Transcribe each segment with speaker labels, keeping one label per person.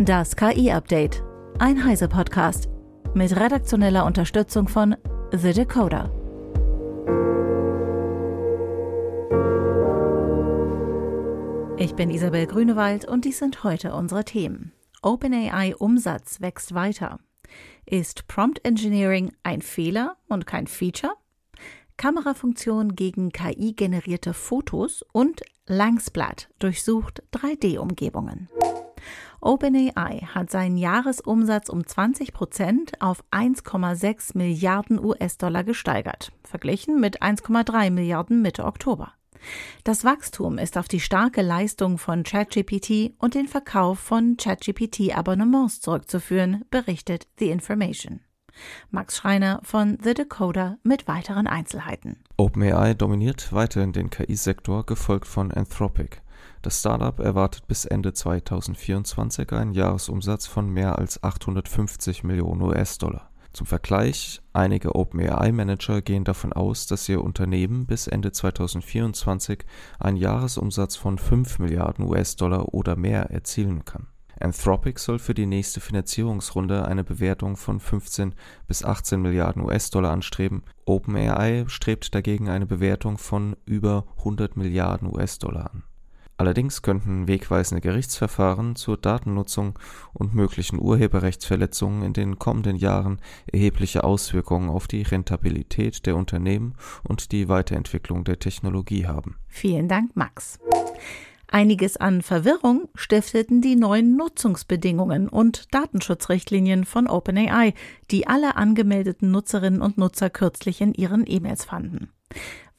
Speaker 1: Das KI-Update. Ein Heise-Podcast. Mit redaktioneller Unterstützung von The Decoder. Ich bin Isabel Grünewald und dies sind heute unsere Themen. OpenAI Umsatz wächst weiter. Ist Prompt Engineering ein Fehler und kein Feature? Kamerafunktion gegen KI-generierte Fotos und Langsblatt durchsucht 3D-Umgebungen. OpenAI hat seinen Jahresumsatz um 20 Prozent auf 1,6 Milliarden US-Dollar gesteigert, verglichen mit 1,3 Milliarden Mitte Oktober. Das Wachstum ist auf die starke Leistung von ChatGPT und den Verkauf von ChatGPT-Abonnements zurückzuführen, berichtet The Information. Max Schreiner von The Decoder mit weiteren Einzelheiten.
Speaker 2: OpenAI dominiert weiterhin den KI-Sektor, gefolgt von Anthropic. Das Startup erwartet bis Ende 2024 einen Jahresumsatz von mehr als 850 Millionen US-Dollar. Zum Vergleich, einige OpenAI-Manager gehen davon aus, dass ihr Unternehmen bis Ende 2024 einen Jahresumsatz von 5 Milliarden US-Dollar oder mehr erzielen kann. Anthropic soll für die nächste Finanzierungsrunde eine Bewertung von 15 bis 18 Milliarden US-Dollar anstreben. OpenAI strebt dagegen eine Bewertung von über 100 Milliarden US-Dollar an Allerdings könnten wegweisende Gerichtsverfahren zur Datennutzung und möglichen Urheberrechtsverletzungen in den kommenden Jahren erhebliche Auswirkungen auf die Rentabilität der Unternehmen und die Weiterentwicklung der Technologie haben.
Speaker 1: Vielen Dank, Max. Einiges an Verwirrung stifteten die neuen Nutzungsbedingungen und Datenschutzrichtlinien von OpenAI, die alle angemeldeten Nutzerinnen und Nutzer kürzlich in ihren E-Mails fanden.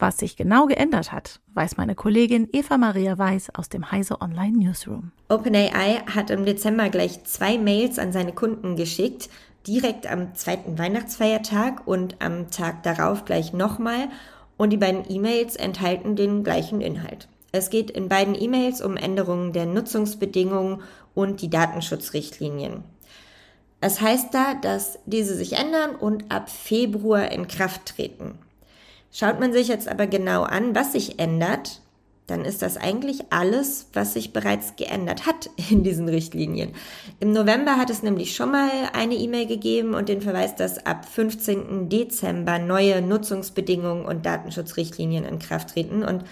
Speaker 1: Was sich genau geändert hat, weiß meine Kollegin Eva Maria Weiß aus dem Heise Online Newsroom.
Speaker 3: OpenAI hat im Dezember gleich zwei Mails an seine Kunden geschickt, direkt am zweiten Weihnachtsfeiertag und am Tag darauf gleich nochmal. Und die beiden E-Mails enthalten den gleichen Inhalt. Es geht in beiden E-Mails um Änderungen der Nutzungsbedingungen und die Datenschutzrichtlinien. Es heißt da, dass diese sich ändern und ab Februar in Kraft treten. Schaut man sich jetzt aber genau an, was sich ändert, dann ist das eigentlich alles, was sich bereits geändert hat in diesen Richtlinien. Im November hat es nämlich schon mal eine E-Mail gegeben und den Verweis, dass ab 15. Dezember neue Nutzungsbedingungen und Datenschutzrichtlinien in Kraft treten und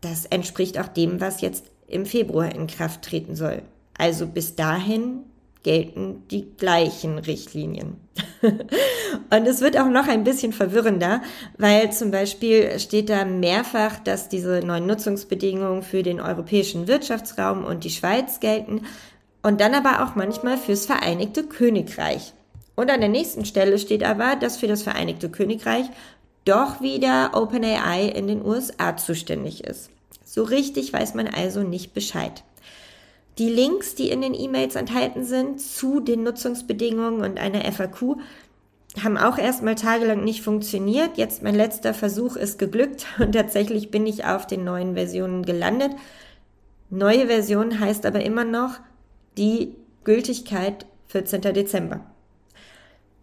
Speaker 3: das entspricht auch dem, was jetzt im Februar in Kraft treten soll. Also bis dahin gelten die gleichen Richtlinien. und es wird auch noch ein bisschen verwirrender, weil zum Beispiel steht da mehrfach, dass diese neuen Nutzungsbedingungen für den europäischen Wirtschaftsraum und die Schweiz gelten und dann aber auch manchmal fürs Vereinigte Königreich. Und an der nächsten Stelle steht aber, dass für das Vereinigte Königreich doch wieder OpenAI in den USA zuständig ist. So richtig weiß man also nicht Bescheid. Die Links, die in den E-Mails enthalten sind zu den Nutzungsbedingungen und einer FAQ, haben auch erstmal tagelang nicht funktioniert. Jetzt mein letzter Versuch ist geglückt und tatsächlich bin ich auf den neuen Versionen gelandet. Neue Version heißt aber immer noch die Gültigkeit 14. Dezember.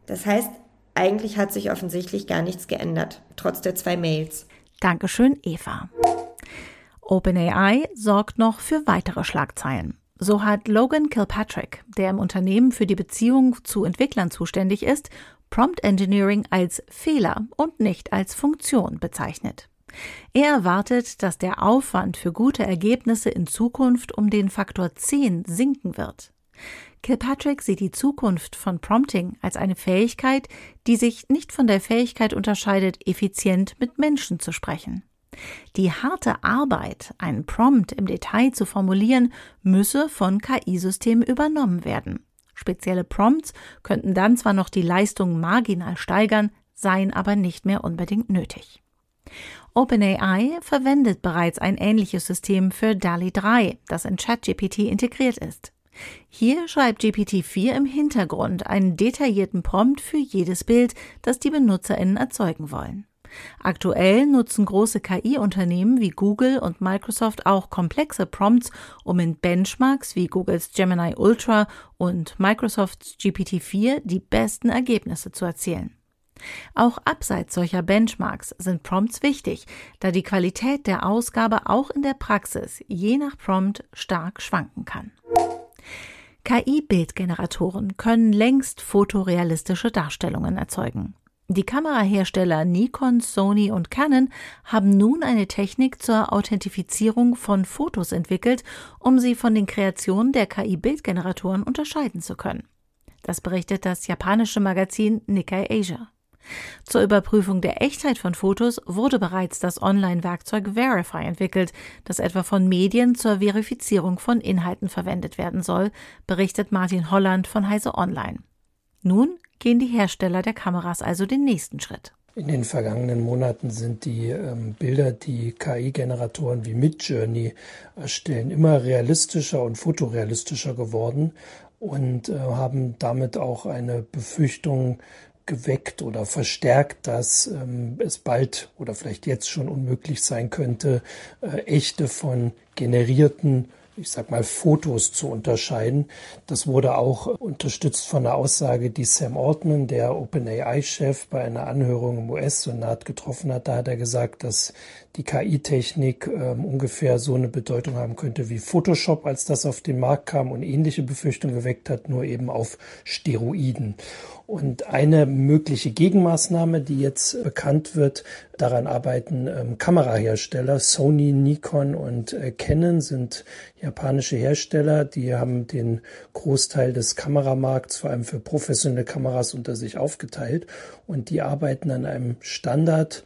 Speaker 3: Das heißt, eigentlich hat sich offensichtlich gar nichts geändert, trotz der zwei Mails.
Speaker 1: Dankeschön, Eva. OpenAI sorgt noch für weitere Schlagzeilen. So hat Logan Kilpatrick, der im Unternehmen für die Beziehung zu Entwicklern zuständig ist, Prompt Engineering als Fehler und nicht als Funktion bezeichnet. Er erwartet, dass der Aufwand für gute Ergebnisse in Zukunft um den Faktor 10 sinken wird. Kilpatrick sieht die Zukunft von Prompting als eine Fähigkeit, die sich nicht von der Fähigkeit unterscheidet, effizient mit Menschen zu sprechen. Die harte Arbeit, einen Prompt im Detail zu formulieren, müsse von KI-Systemen übernommen werden. Spezielle Prompts könnten dann zwar noch die Leistung marginal steigern, seien aber nicht mehr unbedingt nötig. OpenAI verwendet bereits ein ähnliches System für DALI 3, das in ChatGPT integriert ist. Hier schreibt GPT-4 im Hintergrund einen detaillierten Prompt für jedes Bild, das die BenutzerInnen erzeugen wollen. Aktuell nutzen große KI-Unternehmen wie Google und Microsoft auch komplexe Prompts, um in Benchmarks wie Googles Gemini Ultra und Microsofts GPT-4 die besten Ergebnisse zu erzielen. Auch abseits solcher Benchmarks sind Prompts wichtig, da die Qualität der Ausgabe auch in der Praxis je nach Prompt stark schwanken kann. KI-Bildgeneratoren können längst fotorealistische Darstellungen erzeugen. Die Kamerahersteller Nikon, Sony und Canon haben nun eine Technik zur Authentifizierung von Fotos entwickelt, um sie von den Kreationen der KI-Bildgeneratoren unterscheiden zu können. Das berichtet das japanische Magazin Nikkei Asia. Zur Überprüfung der Echtheit von Fotos wurde bereits das Online-Werkzeug Verify entwickelt, das etwa von Medien zur Verifizierung von Inhalten verwendet werden soll, berichtet Martin Holland von Heise Online. Nun gehen die Hersteller der Kameras also den nächsten Schritt.
Speaker 4: In den vergangenen Monaten sind die ähm, Bilder, die KI-Generatoren wie Midjourney erstellen, immer realistischer und fotorealistischer geworden und äh, haben damit auch eine Befürchtung geweckt oder verstärkt, dass ähm, es bald oder vielleicht jetzt schon unmöglich sein könnte, äh, echte von generierten ich sag mal, Fotos zu unterscheiden. Das wurde auch unterstützt von einer Aussage, die Sam Altman, der OpenAI-Chef, bei einer Anhörung im US-Senat getroffen hat. Da hat er gesagt, dass die KI-Technik ähm, ungefähr so eine Bedeutung haben könnte wie Photoshop, als das auf den Markt kam und ähnliche Befürchtungen geweckt hat, nur eben auf Steroiden. Und eine mögliche Gegenmaßnahme, die jetzt bekannt wird, daran arbeiten ähm, Kamerahersteller. Sony, Nikon und äh, Canon sind japanische Hersteller. Die haben den Großteil des Kameramarkts, vor allem für professionelle Kameras, unter sich aufgeteilt. Und die arbeiten an einem Standard,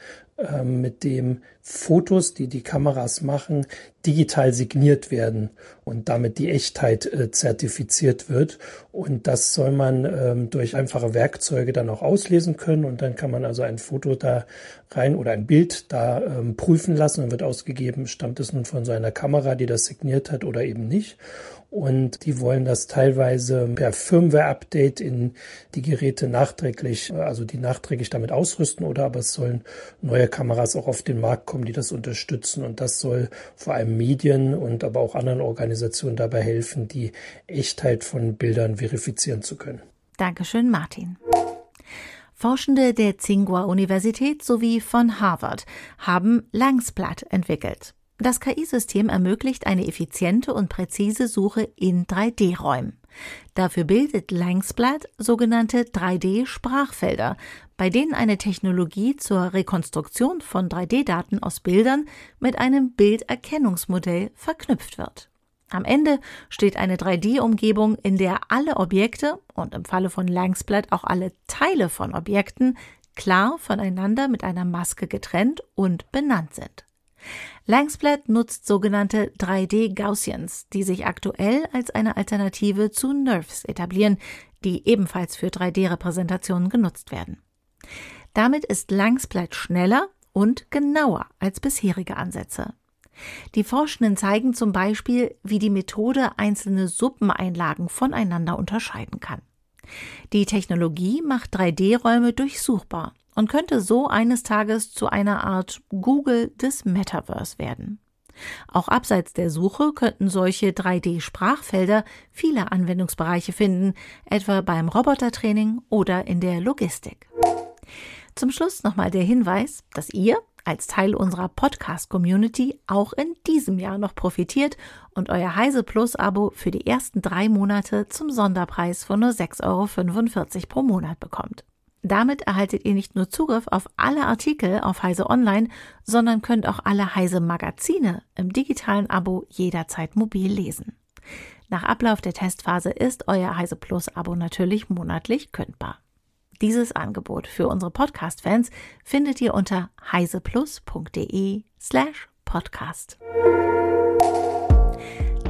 Speaker 4: mit dem Fotos, die die Kameras machen, digital signiert werden und damit die Echtheit äh, zertifiziert wird. Und das soll man ähm, durch einfache Werkzeuge dann auch auslesen können. Und dann kann man also ein Foto da rein oder ein Bild da ähm, prüfen lassen und wird ausgegeben, stammt es nun von so einer Kamera, die das signiert hat oder eben nicht und die wollen das teilweise per Firmware-Update in die Geräte nachträglich, also die nachträglich damit ausrüsten oder aber es sollen neue Kameras auch auf den Markt kommen, die das unterstützen und das soll vor allem Medien und aber auch anderen Organisationen dabei helfen, die Echtheit von Bildern verifizieren zu können.
Speaker 1: Dankeschön, Martin. Forschende der Tsinghua Universität sowie von Harvard haben Langsblatt entwickelt. Das KI-System ermöglicht eine effiziente und präzise Suche in 3D-Räumen. Dafür bildet Langsblatt sogenannte 3D-Sprachfelder, bei denen eine Technologie zur Rekonstruktion von 3D-Daten aus Bildern mit einem Bilderkennungsmodell verknüpft wird. Am Ende steht eine 3D-Umgebung, in der alle Objekte und im Falle von Langsblatt auch alle Teile von Objekten klar voneinander mit einer Maske getrennt und benannt sind. Langsblatt nutzt sogenannte 3D-Gaussians, die sich aktuell als eine Alternative zu NERFs etablieren, die ebenfalls für 3D-Repräsentationen genutzt werden. Damit ist Langsblatt schneller und genauer als bisherige Ansätze. Die Forschenden zeigen zum Beispiel, wie die Methode einzelne Suppeneinlagen voneinander unterscheiden kann. Die Technologie macht 3D-Räume durchsuchbar und könnte so eines Tages zu einer Art Google des Metaverse werden. Auch abseits der Suche könnten solche 3D-Sprachfelder viele Anwendungsbereiche finden, etwa beim Robotertraining oder in der Logistik. Zum Schluss nochmal der Hinweis, dass ihr als Teil unserer Podcast-Community auch in diesem Jahr noch profitiert und euer Heise Plus Abo für die ersten drei Monate zum Sonderpreis von nur 6,45 Euro pro Monat bekommt. Damit erhaltet ihr nicht nur Zugriff auf alle Artikel auf Heise Online, sondern könnt auch alle Heise Magazine im digitalen Abo jederzeit mobil lesen. Nach Ablauf der Testphase ist euer Heise Plus Abo natürlich monatlich kündbar. Dieses Angebot für unsere Podcast-Fans findet ihr unter heiseplus.de slash podcast.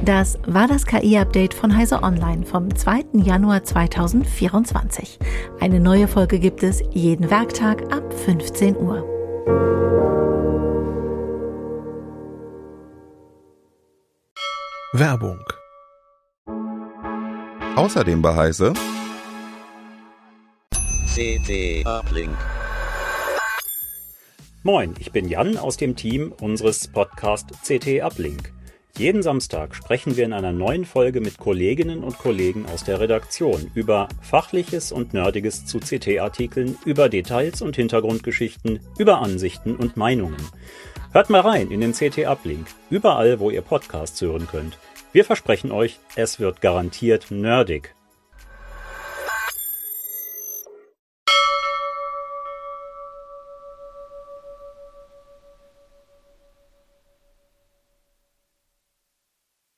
Speaker 1: Das war das KI-Update von Heise Online vom 2. Januar 2024. Eine neue Folge gibt es jeden Werktag ab 15 Uhr.
Speaker 5: Werbung. Außerdem bei Heise
Speaker 6: CT Uplink.
Speaker 7: Moin, ich bin Jan aus dem Team unseres Podcast CT Uplink. Jeden Samstag sprechen wir in einer neuen Folge mit Kolleginnen und Kollegen aus der Redaktion über Fachliches und Nerdiges zu CT-Artikeln, über Details und Hintergrundgeschichten, über Ansichten und Meinungen. Hört mal rein in den CT Uplink, überall, wo ihr Podcasts hören könnt. Wir versprechen euch, es wird garantiert nerdig.